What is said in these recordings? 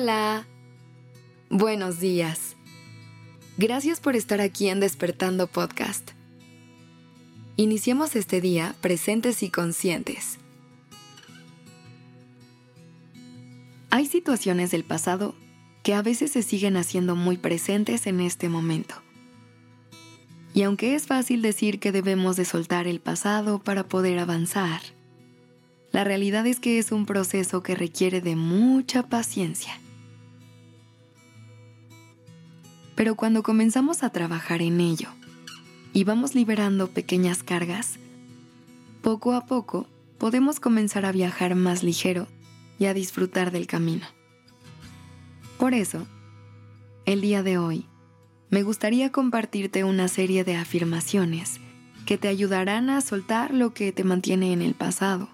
Hola. Buenos días. Gracias por estar aquí en Despertando Podcast. Iniciemos este día presentes y conscientes. Hay situaciones del pasado que a veces se siguen haciendo muy presentes en este momento. Y aunque es fácil decir que debemos de soltar el pasado para poder avanzar, la realidad es que es un proceso que requiere de mucha paciencia. Pero cuando comenzamos a trabajar en ello y vamos liberando pequeñas cargas, poco a poco podemos comenzar a viajar más ligero y a disfrutar del camino. Por eso, el día de hoy, me gustaría compartirte una serie de afirmaciones que te ayudarán a soltar lo que te mantiene en el pasado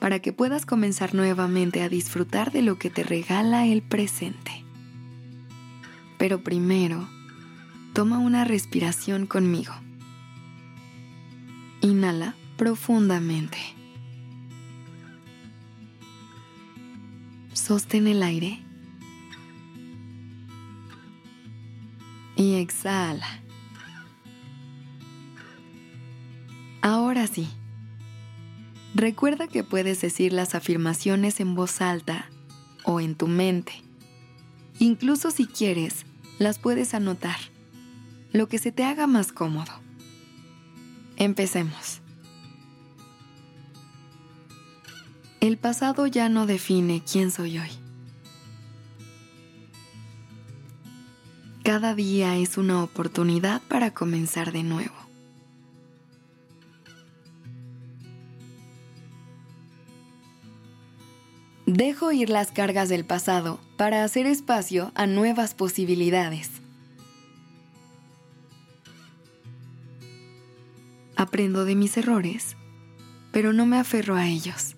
para que puedas comenzar nuevamente a disfrutar de lo que te regala el presente. Pero primero, toma una respiración conmigo. Inhala profundamente. Sostén el aire. Y exhala. Ahora sí Recuerda que puedes decir las afirmaciones en voz alta o en tu mente. Incluso si quieres, las puedes anotar, lo que se te haga más cómodo. Empecemos. El pasado ya no define quién soy hoy. Cada día es una oportunidad para comenzar de nuevo. Dejo ir las cargas del pasado para hacer espacio a nuevas posibilidades. Aprendo de mis errores, pero no me aferro a ellos.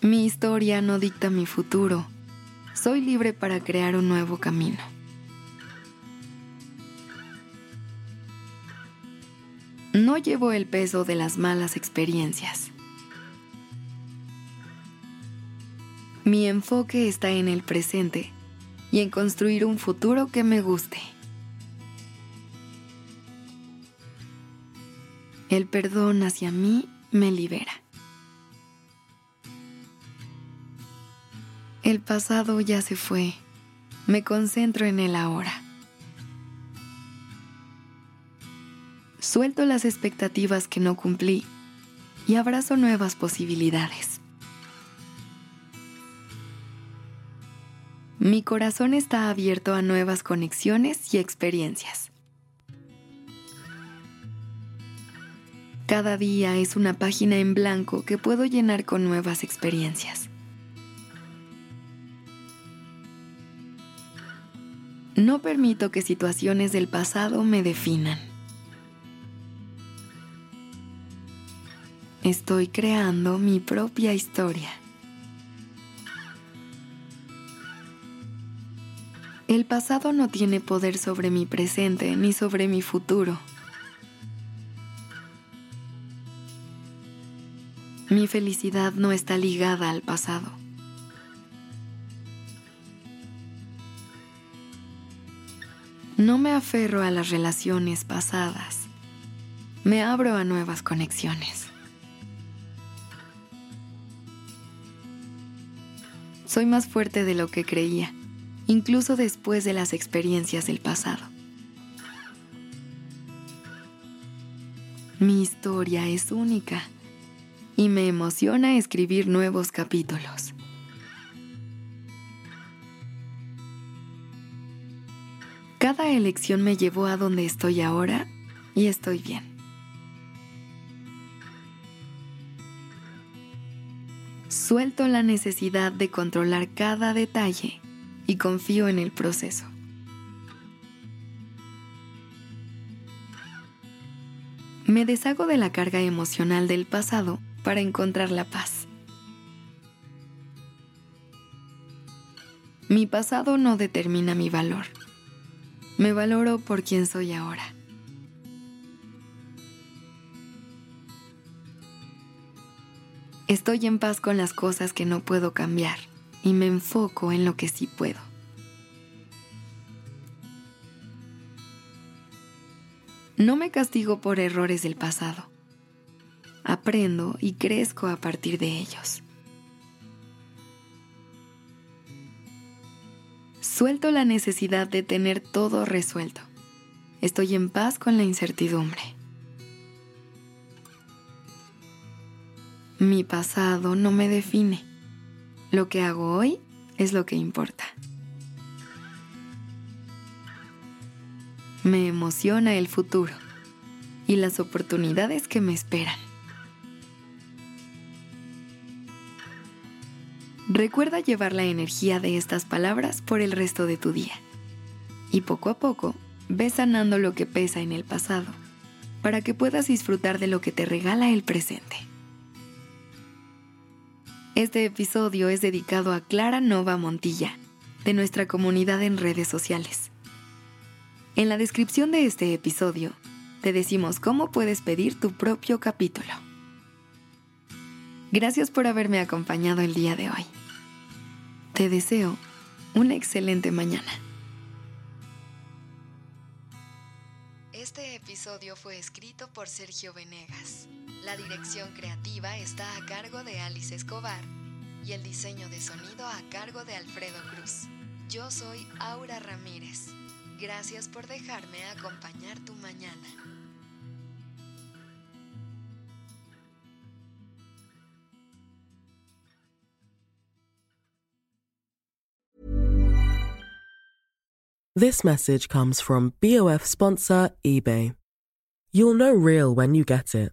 Mi historia no dicta mi futuro. Soy libre para crear un nuevo camino. No llevo el peso de las malas experiencias. Mi enfoque está en el presente y en construir un futuro que me guste. El perdón hacia mí me libera. El pasado ya se fue. Me concentro en el ahora. Suelto las expectativas que no cumplí y abrazo nuevas posibilidades. Mi corazón está abierto a nuevas conexiones y experiencias. Cada día es una página en blanco que puedo llenar con nuevas experiencias. No permito que situaciones del pasado me definan. Estoy creando mi propia historia. El pasado no tiene poder sobre mi presente ni sobre mi futuro. Mi felicidad no está ligada al pasado. No me aferro a las relaciones pasadas. Me abro a nuevas conexiones. Soy más fuerte de lo que creía incluso después de las experiencias del pasado. Mi historia es única y me emociona escribir nuevos capítulos. Cada elección me llevó a donde estoy ahora y estoy bien. Suelto la necesidad de controlar cada detalle y confío en el proceso. Me deshago de la carga emocional del pasado para encontrar la paz. Mi pasado no determina mi valor. Me valoro por quien soy ahora. Estoy en paz con las cosas que no puedo cambiar y me enfoco en lo que sí puedo. No me castigo por errores del pasado. Aprendo y crezco a partir de ellos. Suelto la necesidad de tener todo resuelto. Estoy en paz con la incertidumbre. Mi pasado no me define. Lo que hago hoy es lo que importa. Me emociona el futuro y las oportunidades que me esperan. Recuerda llevar la energía de estas palabras por el resto de tu día. Y poco a poco, ve sanando lo que pesa en el pasado, para que puedas disfrutar de lo que te regala el presente. Este episodio es dedicado a Clara Nova Montilla, de nuestra comunidad en redes sociales. En la descripción de este episodio, te decimos cómo puedes pedir tu propio capítulo. Gracias por haberme acompañado el día de hoy. Te deseo una excelente mañana. Este episodio fue escrito por Sergio Venegas. La dirección creativa está a cargo de Alice Escobar y el diseño de sonido a cargo de Alfredo Cruz. Yo soy Aura Ramírez. Gracias por dejarme acompañar tu mañana. This message comes from BOF sponsor eBay. You'll know real when you get it.